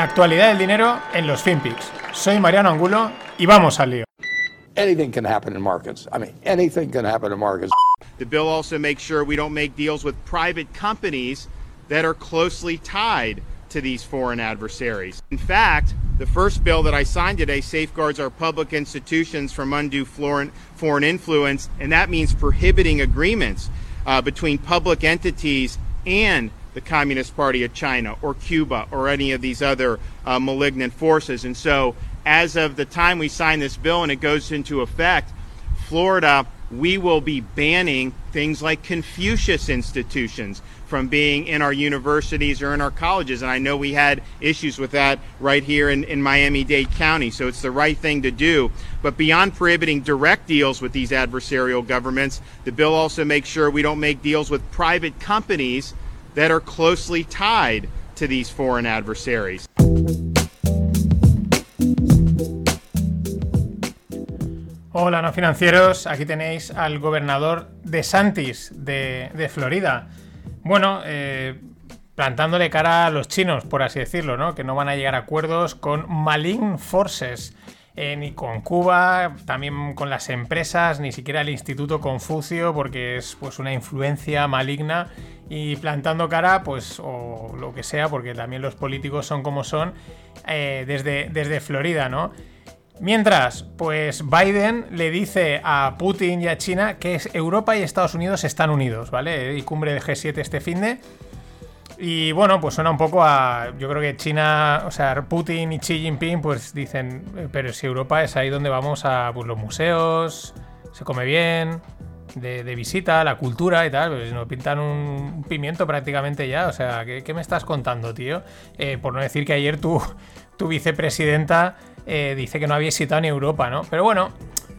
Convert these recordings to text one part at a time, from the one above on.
La actualidad del dinero en los FinPix. Soy Mariano Angulo y vamos al lío. Anything can happen in markets. I mean, anything can happen in markets. The bill also makes sure we don't make deals with private companies that are closely tied to these foreign adversaries. In fact, the first bill that I signed today safeguards our public institutions from undue foreign, foreign influence, and that means prohibiting agreements uh, between public entities and the Communist Party of China or Cuba or any of these other uh, malignant forces. And so, as of the time we sign this bill and it goes into effect, Florida, we will be banning things like Confucius institutions from being in our universities or in our colleges. And I know we had issues with that right here in, in Miami Dade County. So it's the right thing to do. But beyond prohibiting direct deals with these adversarial governments, the bill also makes sure we don't make deals with private companies that are closely tied to these foreign adversaries. Hola, no financieros. Aquí tenéis al gobernador de Santis de, Florida. Bueno, eh, plantándole cara a los chinos, por así decirlo, ¿no? Que no van a llegar a acuerdos con Malign Forces. Eh, ni con Cuba, también con las empresas, ni siquiera el Instituto Confucio, porque es pues una influencia maligna y plantando cara, pues, o lo que sea, porque también los políticos son como son, eh, desde, desde Florida, ¿no? Mientras, pues Biden le dice a Putin y a China que Europa y Estados Unidos están unidos, ¿vale? Y cumbre de G7 este fin de. Y bueno, pues suena un poco a. Yo creo que China, o sea, Putin y Xi Jinping, pues dicen, eh, pero si Europa es ahí donde vamos a pues, los museos, se come bien, de, visita, la cultura y tal, pues nos pintan un pimiento prácticamente ya. O sea, ¿qué, me estás contando, tío? Eh, por no decir que ayer tu, tu vicepresidenta eh, dice que no había visitado ni Europa, ¿no? Pero bueno,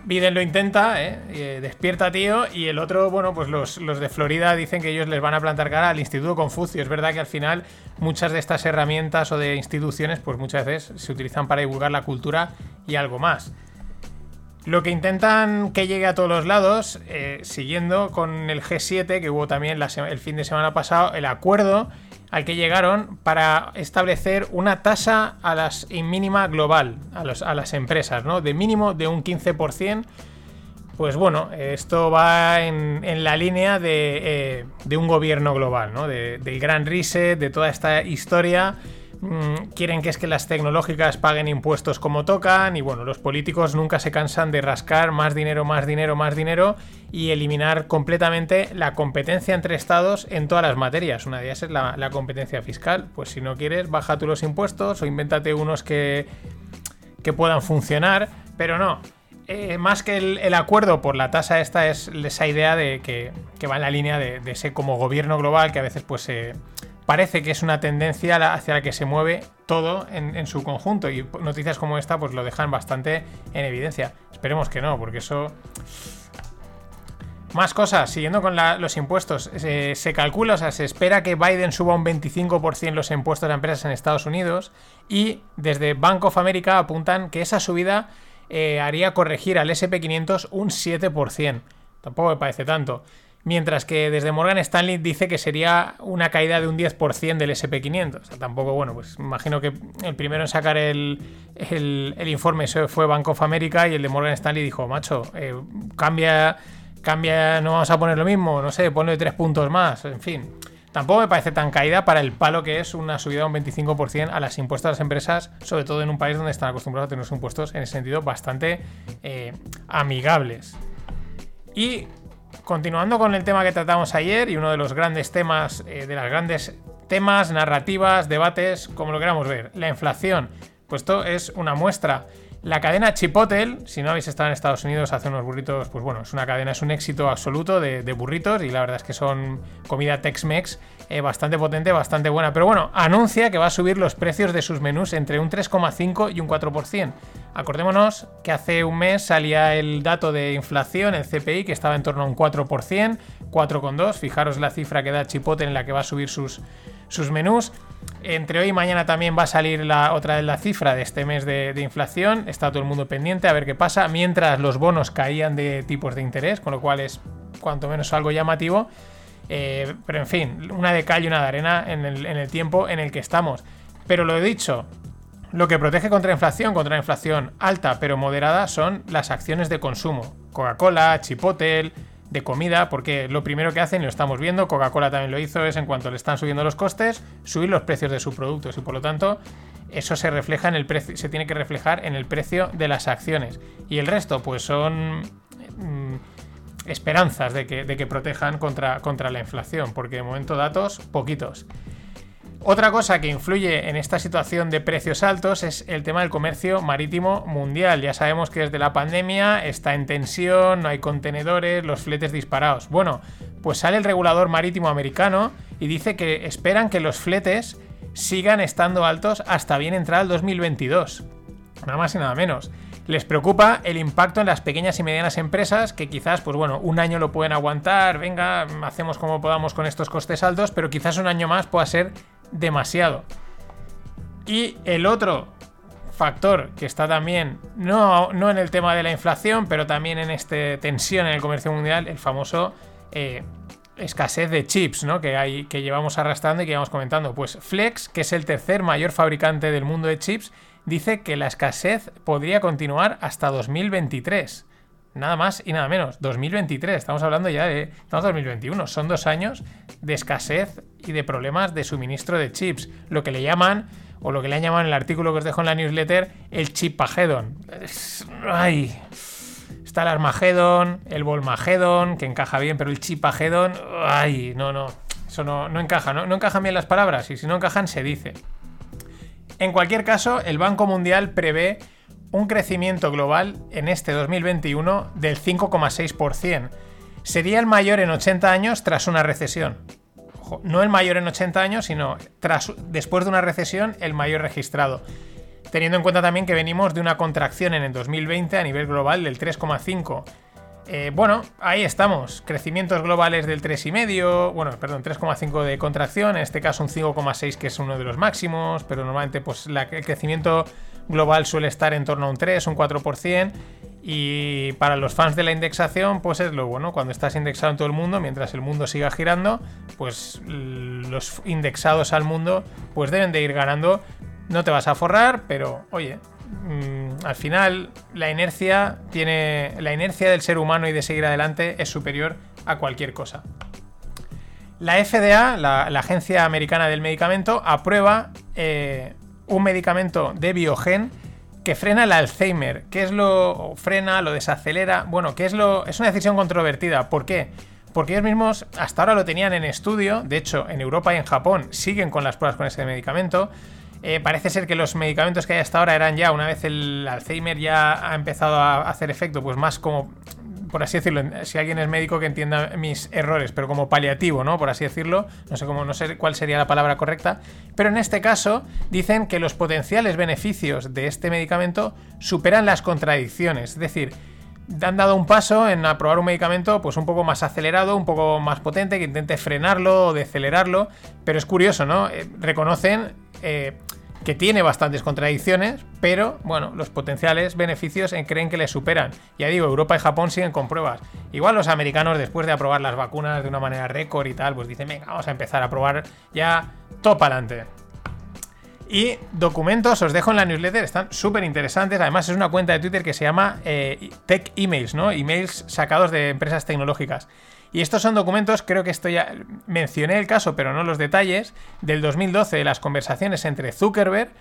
Biden lo intenta, ¿eh? despierta, tío, y el otro, bueno, pues los, los, de Florida dicen que ellos les van a plantar cara al Instituto Confucio. Es verdad que al final muchas de estas herramientas o de instituciones, pues muchas veces se utilizan para divulgar la cultura y algo más. Lo que intentan que llegue a todos los lados, eh, siguiendo con el G7, que hubo también el fin de semana pasado, el acuerdo al que llegaron para establecer una tasa a las mínima global a, las empresas, ¿no? De mínimo de un 15%. Pues bueno, esto va en, la línea de, eh, un gobierno global, ¿no? del gran reset, de toda esta historia Mm, quieren que es que las tecnológicas paguen impuestos como tocan y bueno, los políticos nunca se cansan de rascar más dinero, más dinero, más dinero y eliminar completamente la competencia entre estados en todas las materias. Una de ellas es la, competencia fiscal. Pues si no quieres, baja tú los impuestos o invéntate unos que, que puedan funcionar, pero no. Eh, más que el, acuerdo por la tasa esta es esa idea de que, va en la línea de, de, ese como gobierno global que a veces pues se parece que es una tendencia hacia la que se mueve todo en, su conjunto y noticias como esta pues lo dejan bastante en evidencia. Esperemos que no, porque eso... Más cosas, siguiendo con los impuestos, se calcula, o sea, se espera que Biden suba un 25% los impuestos a empresas en Estados Unidos y desde Bank of America apuntan que esa subida eh, haría corregir al SP500 un 7%. Tampoco me parece tanto. Mientras que desde Morgan Stanley dice que sería una caída de un 10% del SP500. O sea, tampoco, bueno, pues imagino que el primero en sacar el, informe fue Bank of America y el de Morgan Stanley dijo, macho, eh, cambia, cambia, no vamos a poner lo mismo, no sé, ponle tres puntos más, en fin. Tampoco me parece tan caída para el palo que es una subida de un 25% a las impuestos a las empresas, sobre todo en un país donde están acostumbrados a tener unos impuestos en ese sentido bastante eh, amigables. Y continuando con el tema que tratamos ayer y uno de los grandes temas, eh, de las grandes temas, narrativas, debates, como lo queramos ver, la inflación. Pues esto es una muestra. La cadena Chipotle, si no habéis estado en Estados Unidos, hace unos burritos, pues bueno, es una cadena, es un éxito absoluto de, burritos y la verdad es que son comida Tex-Mex eh, bastante potente, bastante buena. Pero bueno, anuncia que va a subir los precios de sus menús entre un 3,5 y un 4%. Acordémonos que hace un mes salía el dato de inflación, el CPI, que estaba en torno a un 4%, 4,2%. Fijaros la cifra que da Chipotle en la que va a subir sus, sus menús. Entre hoy y mañana también va a salir la otra de la cifra de este mes de, inflación. Está todo el mundo pendiente a ver qué pasa. Mientras los bonos caían de tipos de interés, con lo cual es cuanto menos algo llamativo. Eh, pero en fin, una de cal y una de arena en el, en el tiempo en el que estamos. Pero lo he dicho, Lo que protege contra inflación, contra inflación alta pero moderada, son las acciones de consumo. Coca-Cola, Chipotle, de comida, porque lo primero que hacen, y lo estamos viendo, Coca-Cola también lo hizo, es en cuanto le están subiendo los costes, subir los precios de sus productos y por lo tanto eso se refleja en el precio, se tiene que reflejar en el precio de las acciones. Y el resto, pues son mm, esperanzas de que, de que protejan contra, contra la inflación, porque de momento datos poquitos. Otra cosa que influye en esta situación de precios altos es el tema del comercio marítimo mundial. Ya sabemos que desde la pandemia está en tensión, no hay contenedores, los fletes disparados. Bueno, pues sale el regulador marítimo americano y dice que esperan que los fletes sigan estando altos hasta bien entrar el 2022. Nada más y nada menos. Les preocupa el impacto en las pequeñas y medianas empresas que quizás, pues bueno, un año lo pueden aguantar, venga, hacemos como podamos con estos costes altos, pero quizás un año más pueda ser demasiado. Y el otro factor que está también, no, no en el tema de la inflación, pero también en esta tensión en el comercio mundial, el famoso eh, escasez de chips, ¿no? Que, hay, que llevamos arrastrando y que llevamos comentando. Pues Flex, que es el tercer mayor fabricante del mundo de chips, dice que la escasez podría continuar hasta 2023. Nada más y nada menos. 2023. Estamos hablando ya de. Estamos en 2021. Son dos años de escasez y de problemas de suministro de chips. Lo que le llaman, o lo que le han llamado en el artículo que os dejo en la newsletter, el chipagedon. Ay. Está el Armagedon, el Volmagedon, que encaja bien, pero el chipagedon. Ay, no, no. Eso no, no encaja, ¿no? no encajan bien las palabras. Y si no encajan, se dice. En cualquier caso, el Banco Mundial prevé un crecimiento global en este 2021 del 5,6%. Sería el mayor en 80 años tras una recesión. No el mayor en 80 años, sino tras, después de una recesión el mayor registrado. Teniendo en cuenta también que venimos de una contracción en el 2020 a nivel global del 3,5%. Eh, bueno, ahí estamos. Crecimientos globales del 3,5, bueno, perdón, 3,5 de contracción, en este caso un 5,6 que es uno de los máximos, pero normalmente pues el crecimiento global suele estar en torno a un 3, un 4%. Y para los fans de la indexación, pues es lo bueno. Cuando estás indexado en todo el mundo, mientras el mundo siga girando, pues los indexados al mundo, pues deben de ir ganando. No te vas a forrar, pero oye, mmm, al final la inercia tiene. La inercia del ser humano y de seguir adelante es superior a cualquier cosa. La FDA, la, Agencia Americana del Medicamento, aprueba eh, un medicamento de Biogen que frena el Alzheimer. ¿Qué es lo frena, lo desacelera? Bueno, ¿qué es lo es una decisión controvertida. ¿Por qué? Porque ellos mismos hasta ahora lo tenían en estudio, de hecho en Europa y en Japón siguen con las pruebas con ese medicamento. Eh, parece ser que los medicamentos que hay hasta ahora eran ya, una vez el Alzheimer ya ha empezado a hacer efecto, pues más como por así decirlo, si alguien es médico que entienda mis errores, pero como paliativo, ¿no? Por así decirlo, no sé cómo, no sé cuál sería la palabra correcta, pero en este caso dicen que los potenciales beneficios de este medicamento superan las contradicciones, es decir, han dado un paso en aprobar un medicamento pues un poco más acelerado, un poco más potente, que intente frenarlo o decelerarlo, pero es curioso, ¿no? Eh, reconocen eh, que tiene bastantes contradicciones, pero bueno, los potenciales beneficios creen que le superan. Ya digo, Europa y Japón siguen con pruebas. Igual los americanos, después de aprobar las vacunas de una manera récord y tal, pues dicen, venga, vamos a empezar a probar ya todo para adelante. Y documentos os dejo en la newsletter, están súper interesantes. Además, es una cuenta de Twitter que se llama eh, Tech Emails, ¿no? Emails sacados de empresas tecnológicas. Y estos son documentos, creo que esto ya mencioné el caso, pero no los detalles, del 2012 de las conversaciones entre Zuckerberg,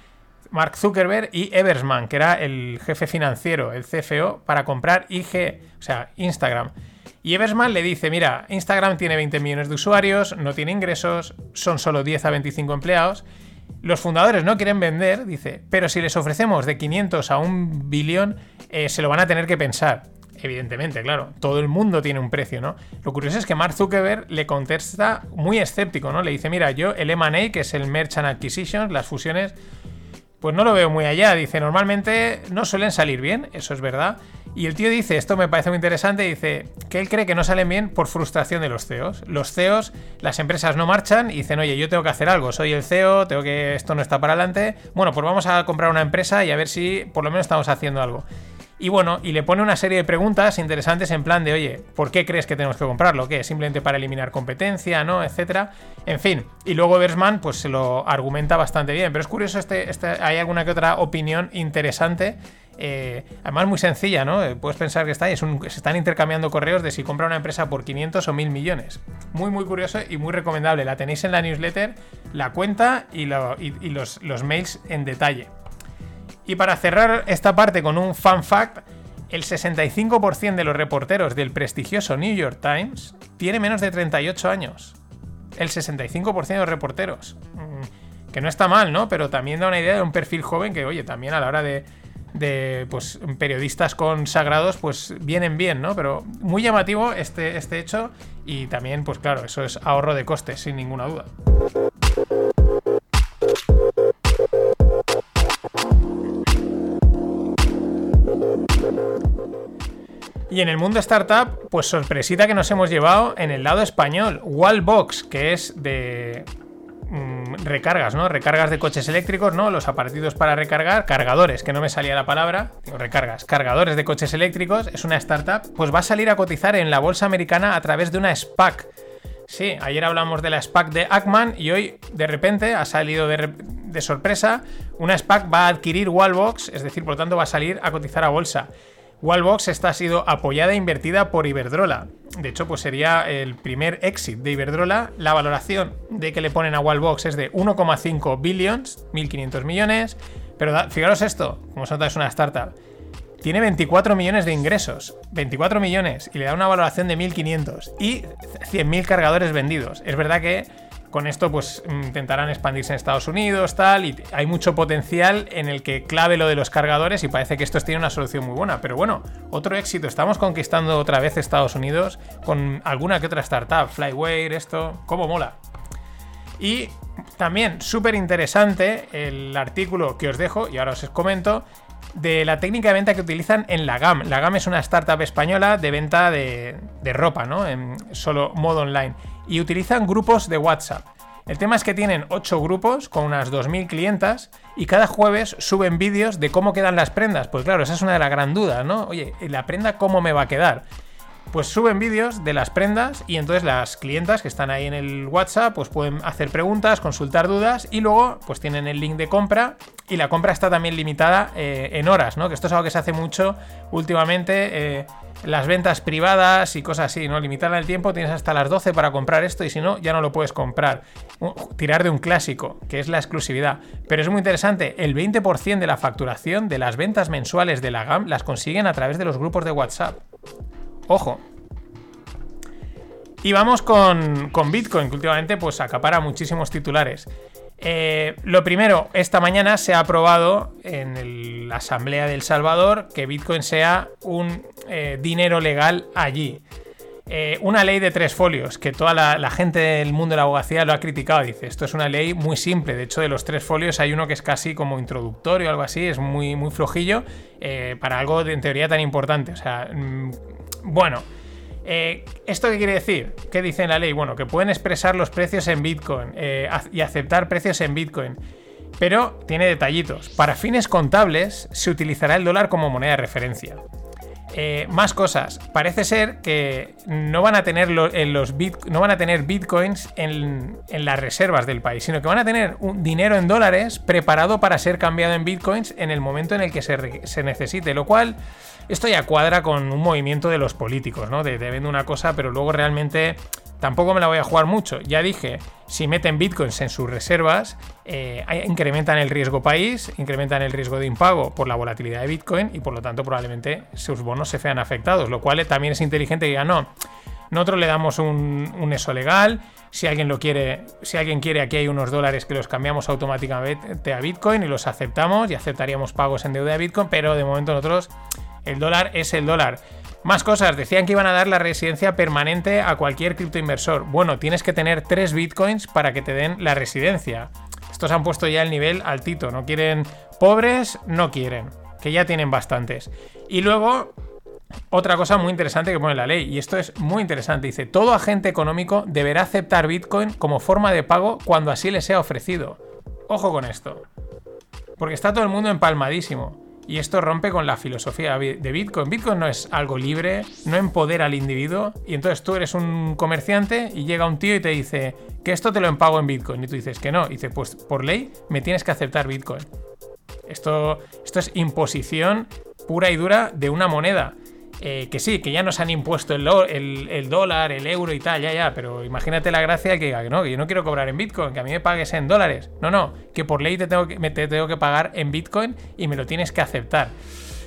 Mark Zuckerberg y Eversman, que era el jefe financiero, el CFO, para comprar IG, o sea, Instagram. Y Eversman le dice, mira, Instagram tiene 20 millones de usuarios, no tiene ingresos, son solo 10 a 25 empleados. Los fundadores no quieren vender, dice, pero si les ofrecemos de 500 a un billón, eh, se lo van a tener que pensar. Evidentemente, claro, todo el mundo tiene un precio, ¿no? Lo curioso es que Mark Zuckerberg le contesta muy escéptico, ¿no? Le dice, mira, yo el M&A, que es el Merchant Acquisition, las fusiones, pues no lo veo muy allá. Dice, normalmente no suelen salir bien, eso es verdad. Y el tío dice, esto me parece muy interesante, dice que él cree que no salen bien por frustración de los CEOs. Los CEOs, las empresas no marchan y dicen, oye, yo tengo que hacer algo, soy el CEO, tengo que, esto no está para adelante. Bueno, pues vamos a comprar una empresa y a ver si por lo menos estamos haciendo algo. Y bueno, y le pone una serie de preguntas interesantes en plan de, oye, ¿por qué crees que tenemos que comprarlo? ¿Qué? ¿Simplemente para eliminar competencia, no? Etcétera. En fin. Y luego Versman, pues se lo argumenta bastante bien. Pero es curioso, este, este, hay alguna que otra opinión interesante. Eh, además, muy sencilla, ¿no? Eh, puedes pensar que está ahí. se están intercambiando correos de si compra una empresa por 500 o 1000 millones. Muy, muy curioso y muy recomendable. La tenéis en la newsletter, la cuenta y, los, los mails en detalle. Y para cerrar esta parte con un fun fact, el 65% de los reporteros del prestigioso New York Times tiene menos de 38 años. El 65% de los reporteros. Mm, que no está mal, ¿no? Pero también da una idea de un perfil joven que, oye, también a la hora de, pues, periodistas consagrados, pues vienen bien, ¿no? Pero muy llamativo este, este hecho y también, pues claro, eso es ahorro de costes, sin ninguna duda. Y en el mundo startup, pues sorpresita que nos hemos llevado en el lado español. Wallbox, que es de mm, recargas, ¿no? Recargas de coches eléctricos, ¿no? Los aparatitos para recargar, cargadores, que no me salía la palabra, recargas, cargadores de coches eléctricos, es una startup, pues va a salir a cotizar en la bolsa americana a través de una SPAC. Sí, ayer hablamos de la SPAC de Ackman y hoy de repente ha salido de, de sorpresa, una SPAC va a adquirir Wallbox, es decir, por lo tanto va a salir a cotizar a bolsa. Wallbox está ha sido apoyada e invertida por Iberdrola. De hecho, pues sería el primer exit de Iberdrola. La valoración de que le ponen a Wallbox es de 1,5 billions, 1.500 millones. Pero fijaros esto, como se nota es una startup. Tiene 24 millones de ingresos, 24 millones, y le da una valoración de 1.500 y 100.000 cargadores vendidos. Es verdad que con esto pues intentarán expandirse en Estados Unidos, tal, y hay mucho potencial en el que clave lo de los cargadores y parece que esto tiene una solución muy buena. Pero bueno, otro éxito, estamos conquistando otra vez Estados Unidos con alguna que otra startup, Flyway, esto, cómo mola. Y también súper interesante el artículo que os dejo, y ahora os comento, de la técnica de venta que utilizan en la GAM. La GAM es una startup española de venta de, de ropa, ¿no? En solo modo online y utilizan grupos de WhatsApp. El tema es que tienen 8 grupos con unas 2.000 clientas y cada jueves suben vídeos de cómo quedan las prendas. Pues claro, esa es una de las gran dudas, ¿no? Oye, ¿la prenda cómo me va a quedar? Pues suben vídeos de las prendas y entonces las clientas que están ahí en el WhatsApp pues pueden hacer preguntas, consultar dudas y luego pues tienen el link de compra y la compra está también limitada eh, en horas, ¿no? Que esto es algo que se hace mucho últimamente. Eh, las ventas privadas y cosas así, ¿no? Limitar el tiempo, tienes hasta las 12 para comprar esto y si no, ya no lo puedes comprar. Tirar de un clásico, que es la exclusividad. Pero es muy interesante, el 20% de la facturación de las ventas mensuales de la GAM las consiguen a través de los grupos de WhatsApp. Ojo. Y vamos con, con Bitcoin, que últimamente pues acapara muchísimos titulares. Eh, lo primero, esta mañana se ha aprobado en la Asamblea del Salvador que Bitcoin sea un eh, dinero legal allí. Eh, una ley de tres folios, que toda la, gente del mundo de la abogacía lo ha criticado. Dice, esto es una ley muy simple. De hecho, de los tres folios hay uno que es casi como introductorio o algo así. Es muy, muy flojillo para algo en teoría tan importante. O sea, mm, bueno. Eh, ¿Esto qué quiere decir? ¿Qué dice la ley? Bueno, que pueden expresar los precios en Bitcoin eh, y aceptar precios en Bitcoin. Pero tiene detallitos. Para fines contables se utilizará el dólar como moneda de referencia. Eh, más cosas. Parece ser que no van a tener, los no van a tener bitcoins en, las reservas del país, sino que van a tener dinero en dólares preparado para ser cambiado en bitcoins en el momento en el que se, se necesite. Lo cual esto ya cuadra con un movimiento de los políticos, ¿no? De, de una cosa, pero luego realmente tampoco me la voy a jugar mucho. Ya dije, si meten bitcoins en sus reservas, eh, incrementan el riesgo país, incrementan el riesgo de impago por la volatilidad de bitcoin y por lo tanto probablemente sus bonos se vean afectados. Lo cual también es inteligente que diga, no, nosotros le damos un, un, eso legal. Si alguien lo quiere, si alguien quiere, aquí hay unos dólares que los cambiamos automáticamente a Bitcoin y los aceptamos y aceptaríamos pagos en deuda de Bitcoin, pero de momento nosotros el dólar es el dólar. Más cosas, decían que iban a dar la residencia permanente a cualquier criptoinversor. Bueno, tienes que tener 3 bitcoins para que te den la residencia. Estos han puesto ya el nivel altito, no quieren pobres, no quieren, que ya tienen bastantes. Y luego, otra cosa muy interesante que pone la ley, y esto es muy interesante, dice, todo agente económico deberá aceptar bitcoin como forma de pago cuando así le sea ofrecido. Ojo con esto, porque está todo el mundo empalmadísimo. Y esto rompe con la filosofía de Bitcoin. Bitcoin no es algo libre, no empodera al individuo. Y entonces tú eres un comerciante y llega un tío y te dice que esto te lo empago en Bitcoin. Y tú dices que no. Y dice, pues por ley me tienes que aceptar Bitcoin. Esto, esto es imposición pura y dura de una moneda. Eh, que sí, que ya nos han impuesto el, dólar, el euro y tal, ya, ya, pero imagínate la gracia que diga que no, que yo no quiero cobrar en Bitcoin, que a mí me pagues en dólares. No, no, que por ley te tengo que, te tengo que pagar en Bitcoin y me lo tienes que aceptar.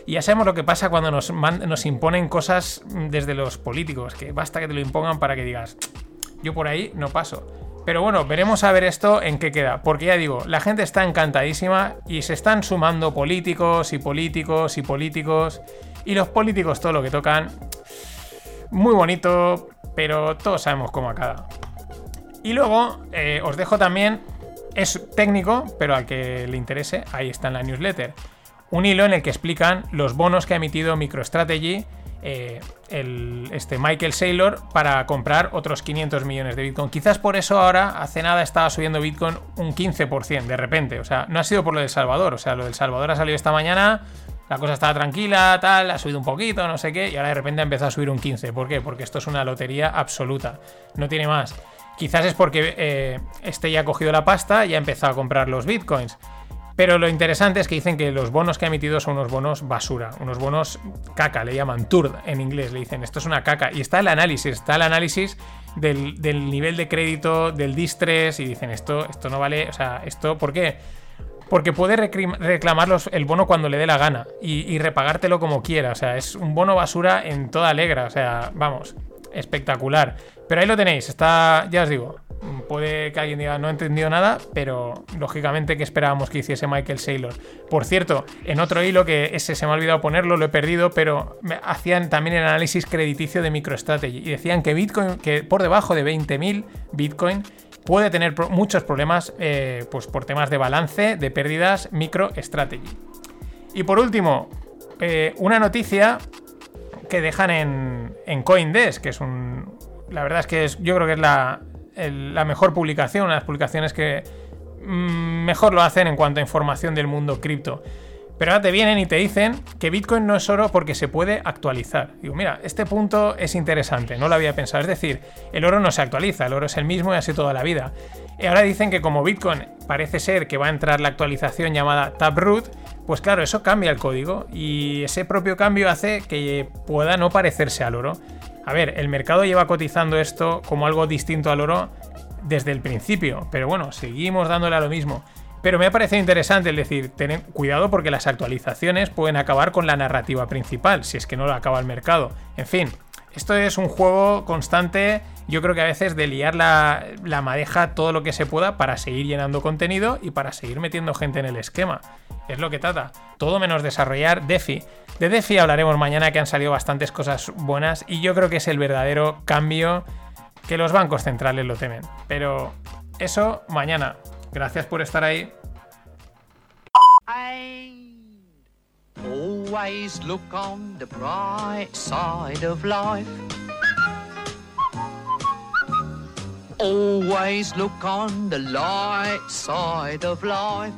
Y ya sabemos lo que pasa cuando nos, nos imponen cosas desde los políticos, que basta que te lo impongan para que digas, yo por ahí no paso. Pero bueno, veremos a ver esto en qué queda. Porque ya digo, la gente está encantadísima y se están sumando políticos y políticos y políticos. Y los políticos todo lo que tocan. Muy bonito, pero todos sabemos cómo acaba. Y luego eh, os dejo también, es técnico, pero al que le interese, ahí está en la newsletter. Un hilo en el que explican los bonos que ha emitido MicroStrategy eh, el, este Michael Saylor para comprar otros 500 millones de Bitcoin. Quizás por eso ahora, hace nada, estaba subiendo Bitcoin un 15% de repente. O sea, no ha sido por lo del Salvador. O sea, lo del Salvador ha salido esta mañana, la cosa estaba tranquila, tal, ha subido un poquito, no sé qué, y ahora de repente ha empezado a subir un 15%. ¿Por qué? Porque esto es una lotería absoluta. No tiene más. Quizás es porque eh, este ya ha cogido la pasta y ha empezado a comprar los bitcoins. Pero lo interesante es que dicen que los bonos que ha emitido son unos bonos basura, unos bonos caca, le llaman turd en inglés, le dicen esto es una caca. Y está el análisis, está el análisis del, nivel de crédito, del distress, y dicen esto, esto no vale, o sea, esto, ¿por qué? Porque puede reclamar el bono cuando le dé la gana y, y, repagártelo como quiera. O sea, es un bono basura en toda alegra. O sea, vamos, espectacular. Pero ahí lo tenéis, está, ya os digo, puede que alguien diga no he entendido nada, pero lógicamente que esperábamos que hiciese Michael Saylor. Por cierto, en otro hilo que ese se me ha olvidado ponerlo, lo he perdido, pero hacían también el análisis crediticio de MicroStrategy y decían que Bitcoin, que por debajo de 20.000 Bitcoin puede tener muchos problemas eh, pues por temas de balance, de pérdidas, MicroStrategy. Y por último, eh, una noticia que dejan en, en Coindesk, que es un... La verdad es que es, yo creo que es la, la mejor publicación, una de las publicaciones que mm, mejor lo hacen en cuanto a información del mundo cripto. Pero ahora te vienen y te dicen que Bitcoin no es oro porque se puede actualizar. Digo, mira, este punto es interesante, no lo había pensado. Es decir, el oro no se actualiza, el oro es el mismo y así toda la vida. Y ahora dicen que como Bitcoin parece ser que va a entrar la actualización llamada Taproot, pues claro, eso cambia el código y ese propio cambio hace que pueda no parecerse al oro. A ver, el mercado lleva cotizando esto como algo distinto al oro desde el principio, pero bueno, seguimos dándole a lo mismo. Pero me ha parecido interesante el decir, tened cuidado porque las actualizaciones pueden acabar con la narrativa principal, si es que no lo acaba el mercado. En fin, esto es un juego constante, yo creo que a veces de liar la, la, madeja todo lo que se pueda para seguir llenando contenido y para seguir metiendo gente en el esquema. Es lo que trata. Todo menos desarrollar DeFi. De DeFi hablaremos mañana que han salido bastantes cosas buenas y yo creo que es el verdadero cambio que los bancos centrales lo temen. Pero eso mañana. Gracias por estar ahí. Always look on the bright side of life. Always look on the light side of life.